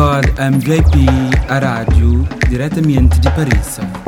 Agora, I'm rádio diretamente de Paris.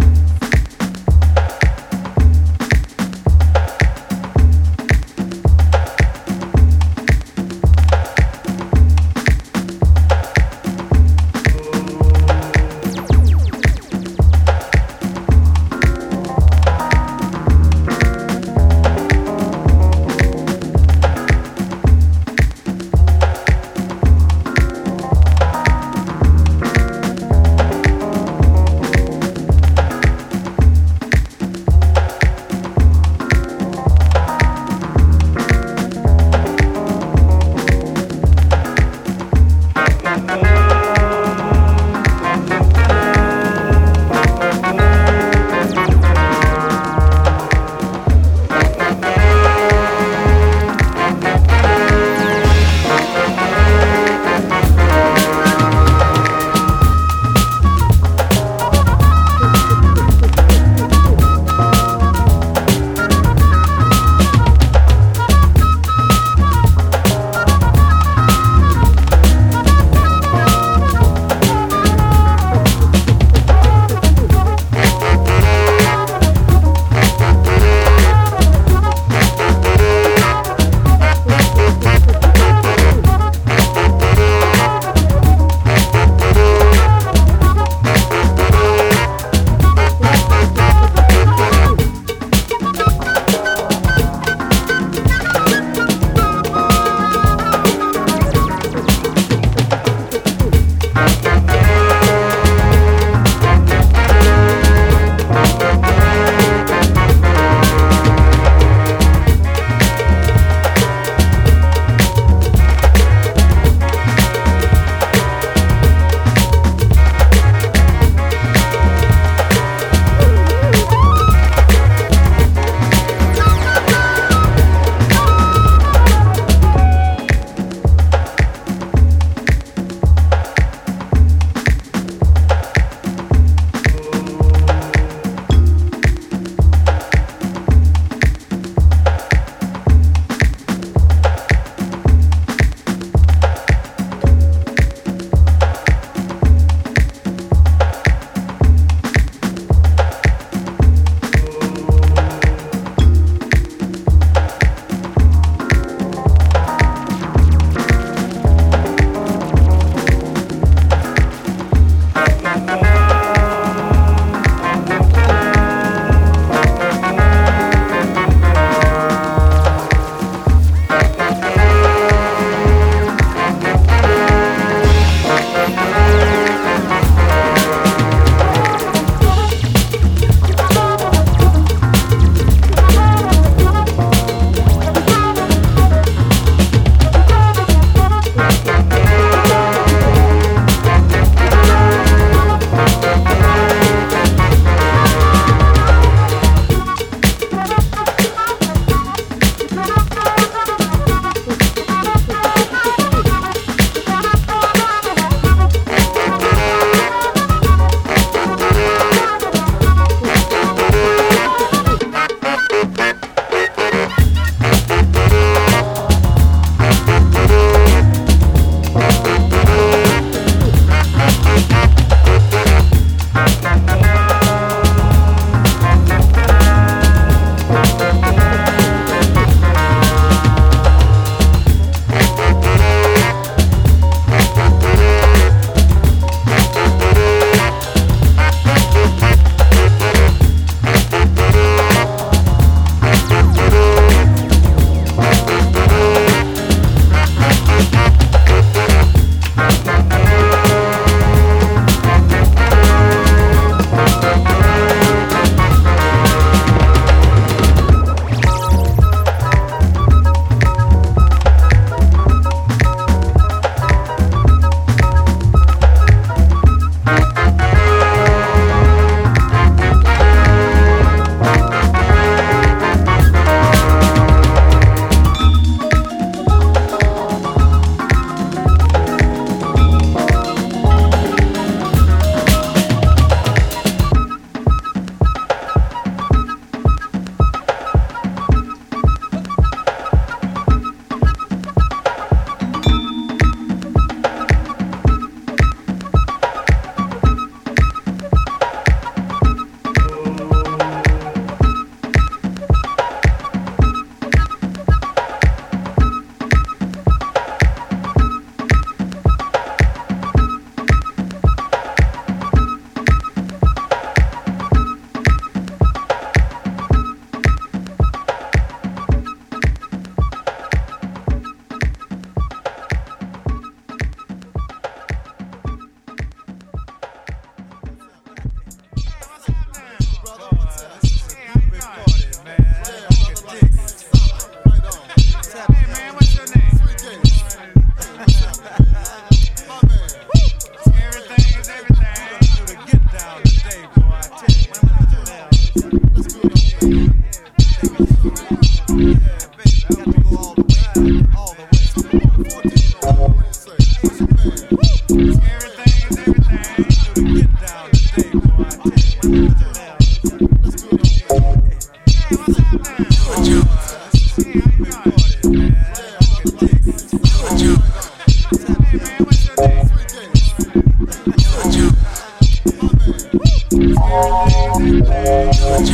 Thank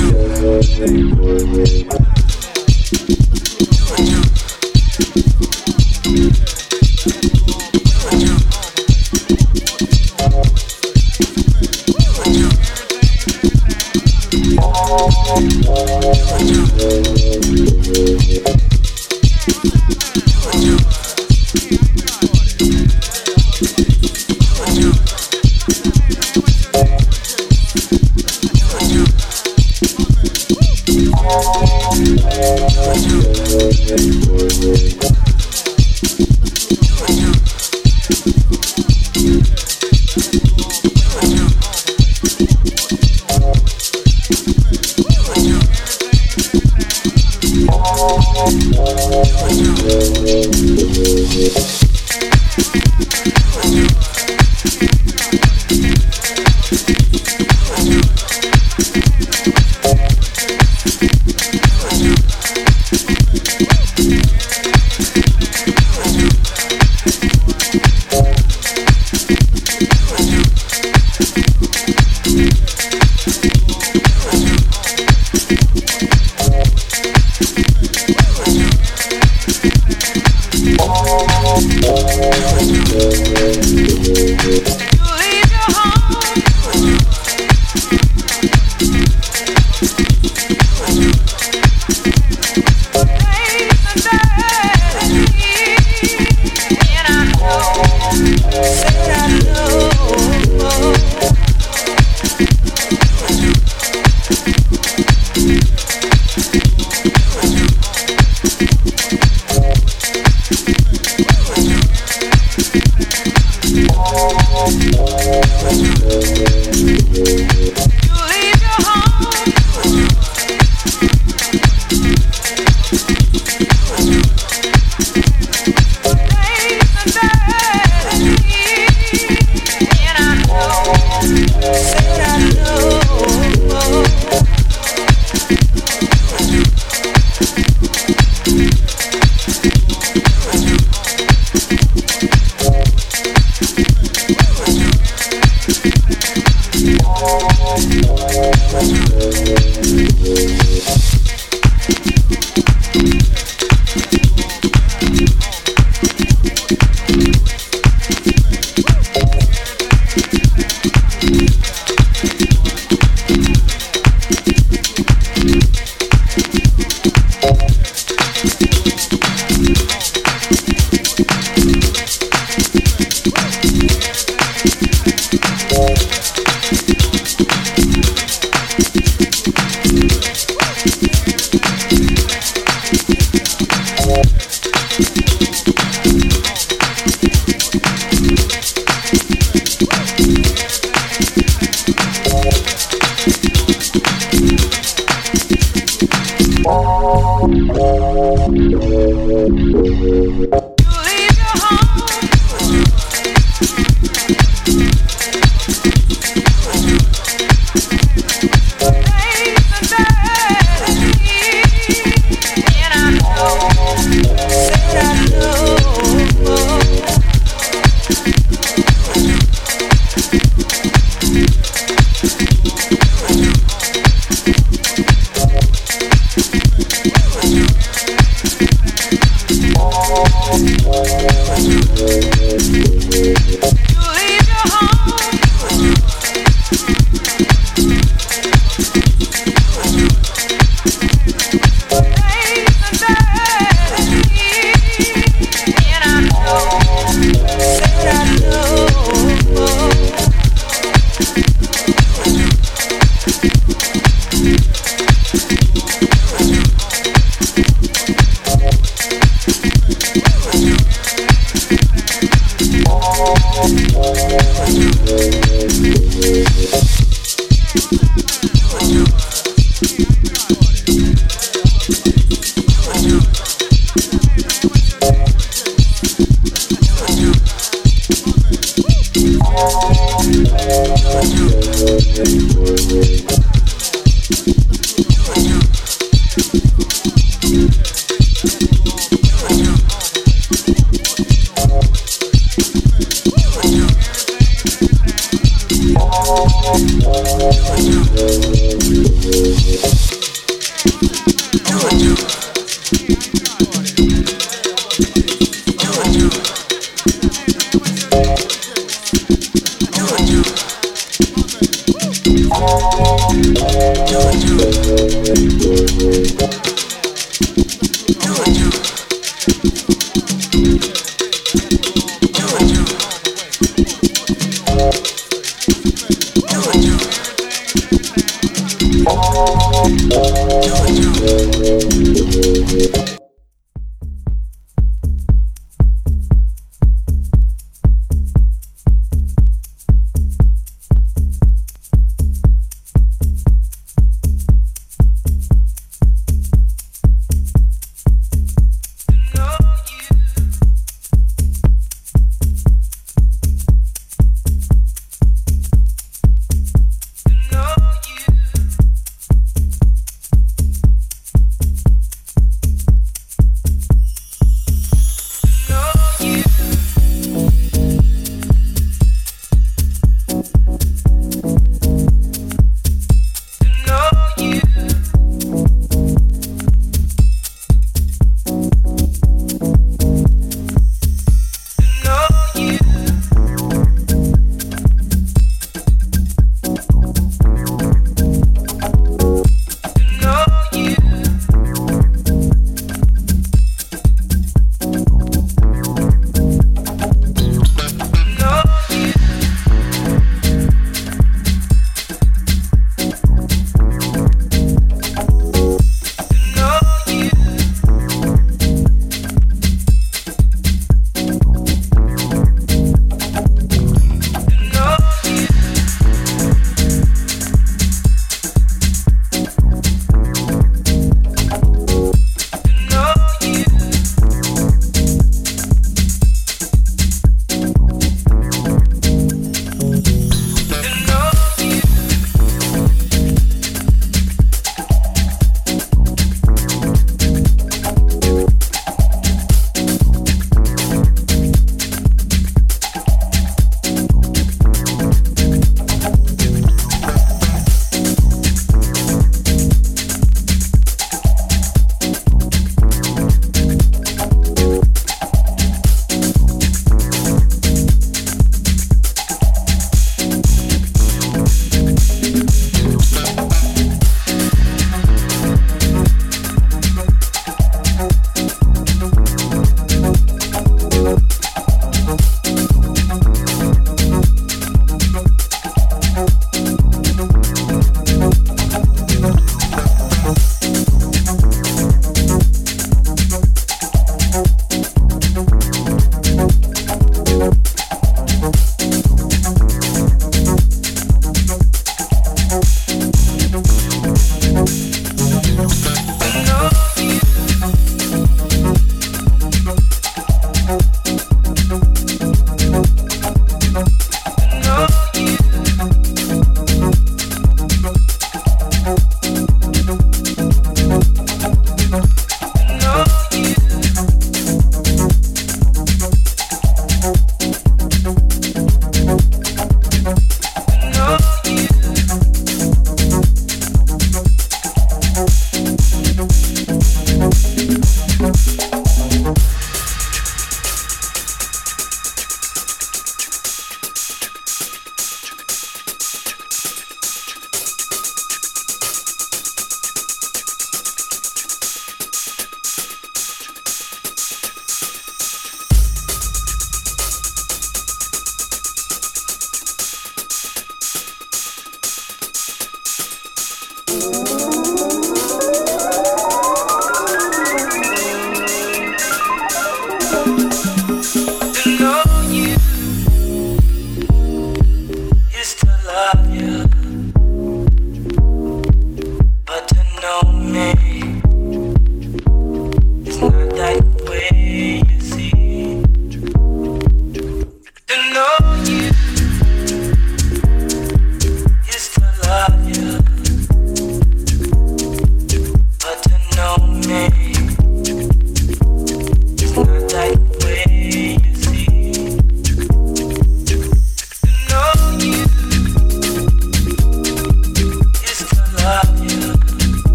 you.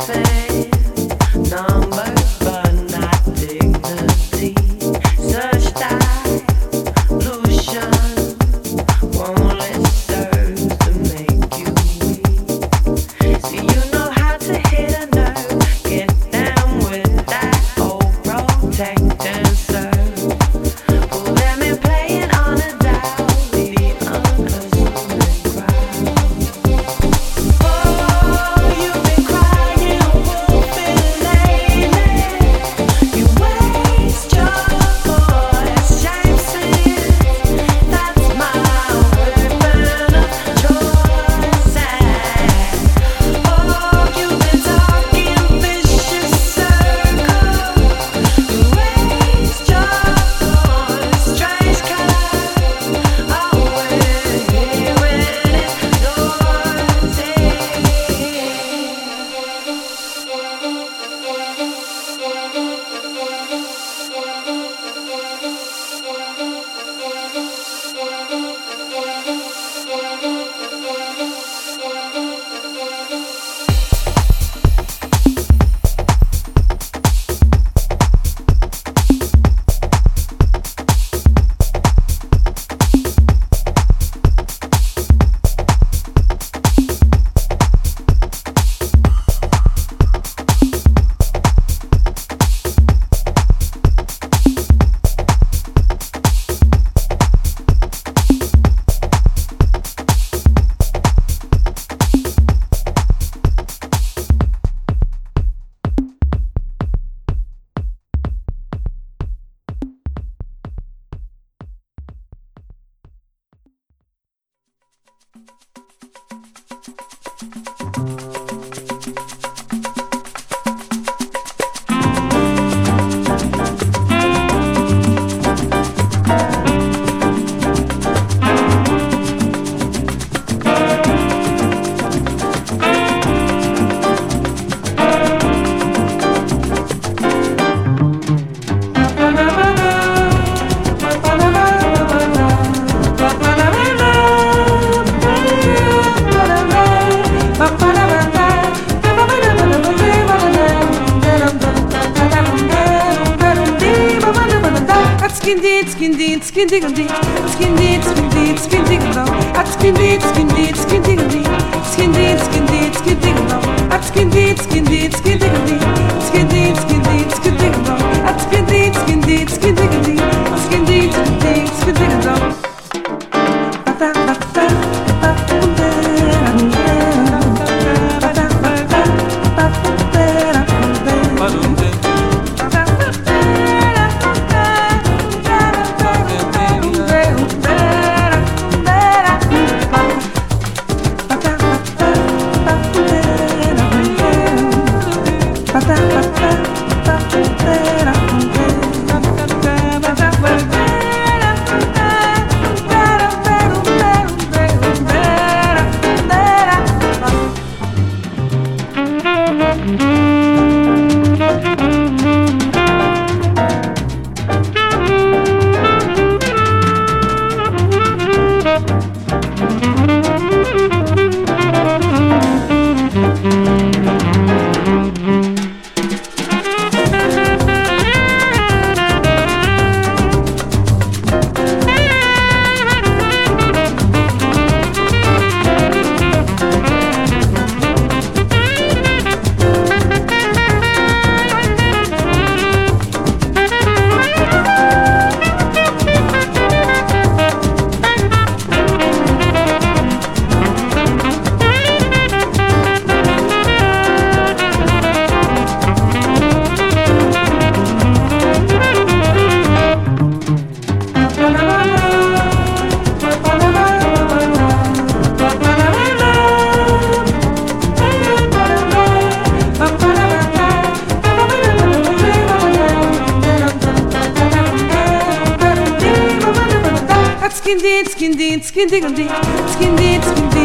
Strengthen skin did, skin did, skin did,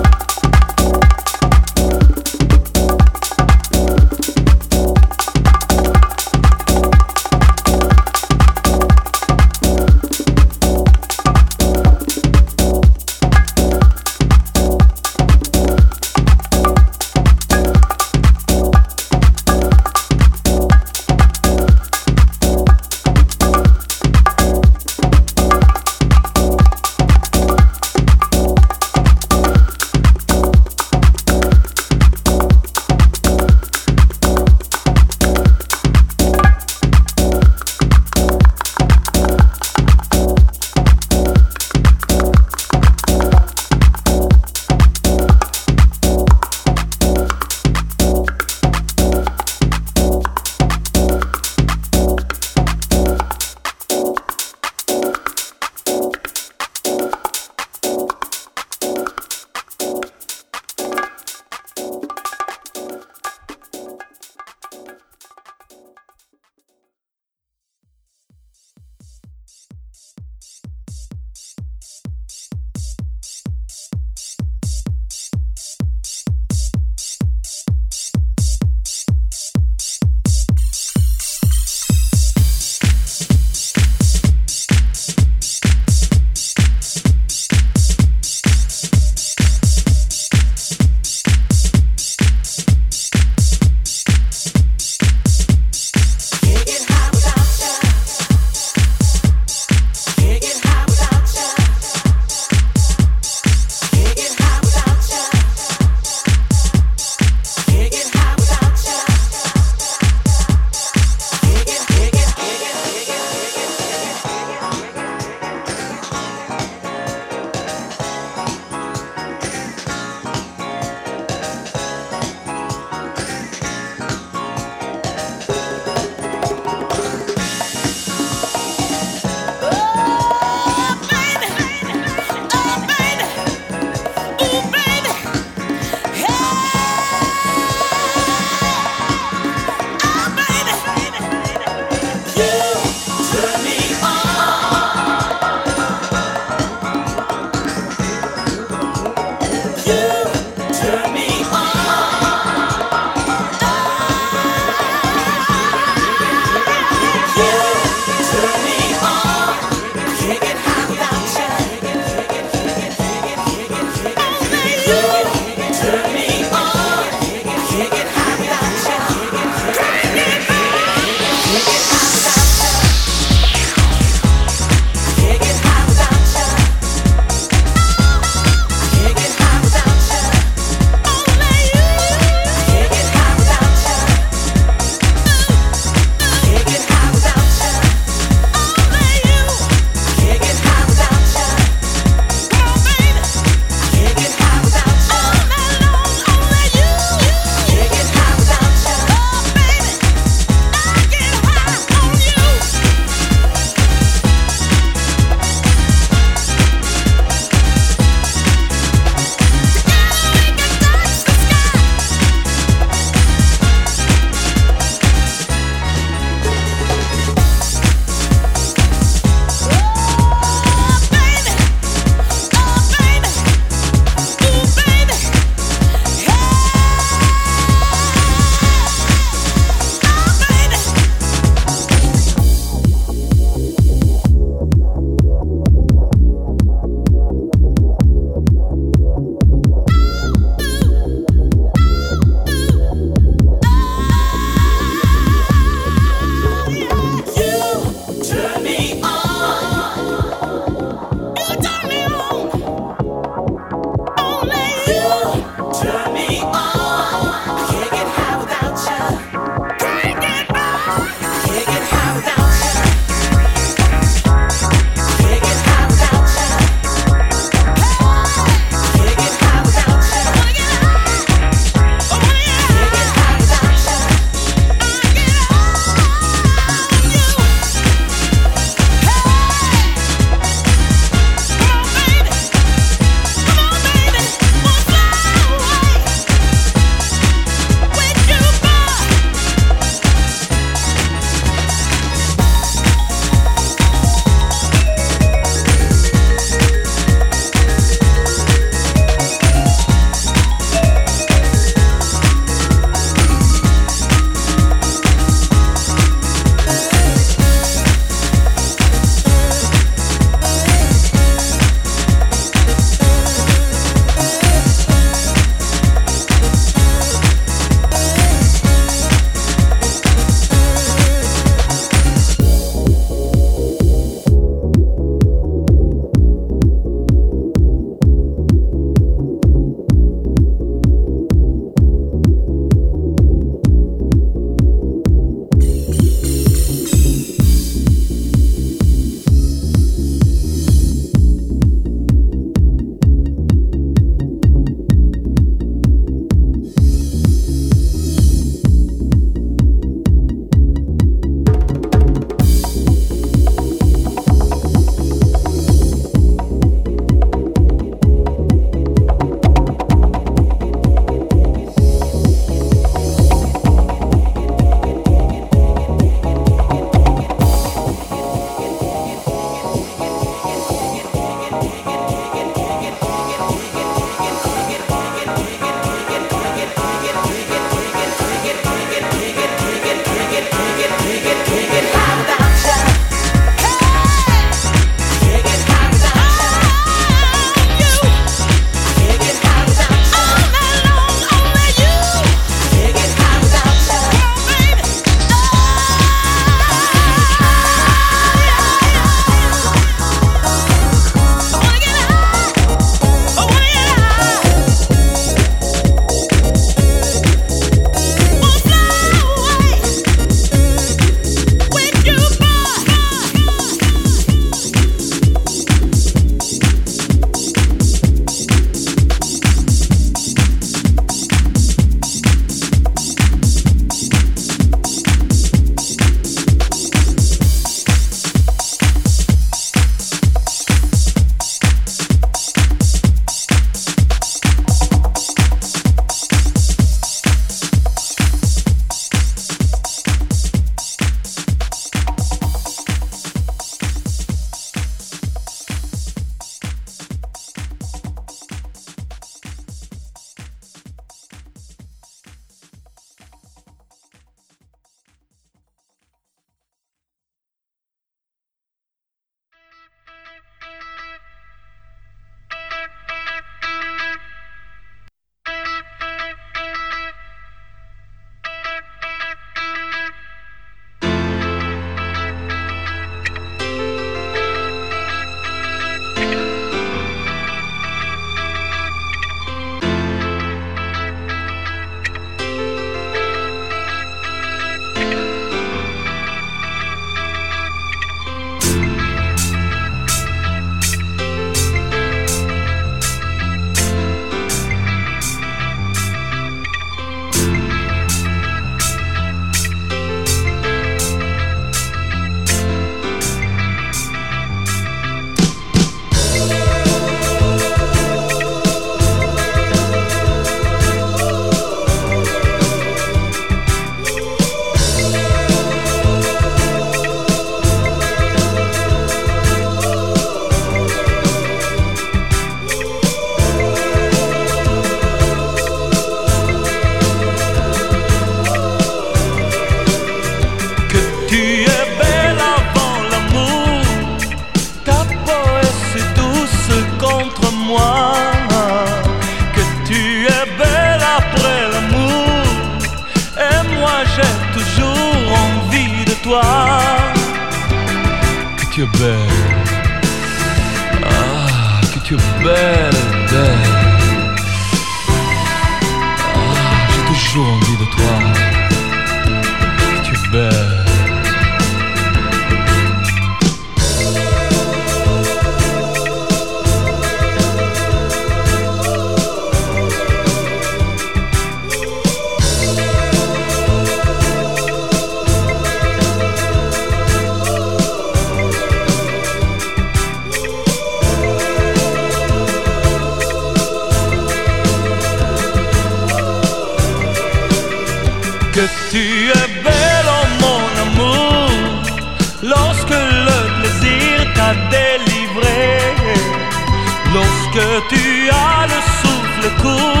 lorsque tu as le souffle court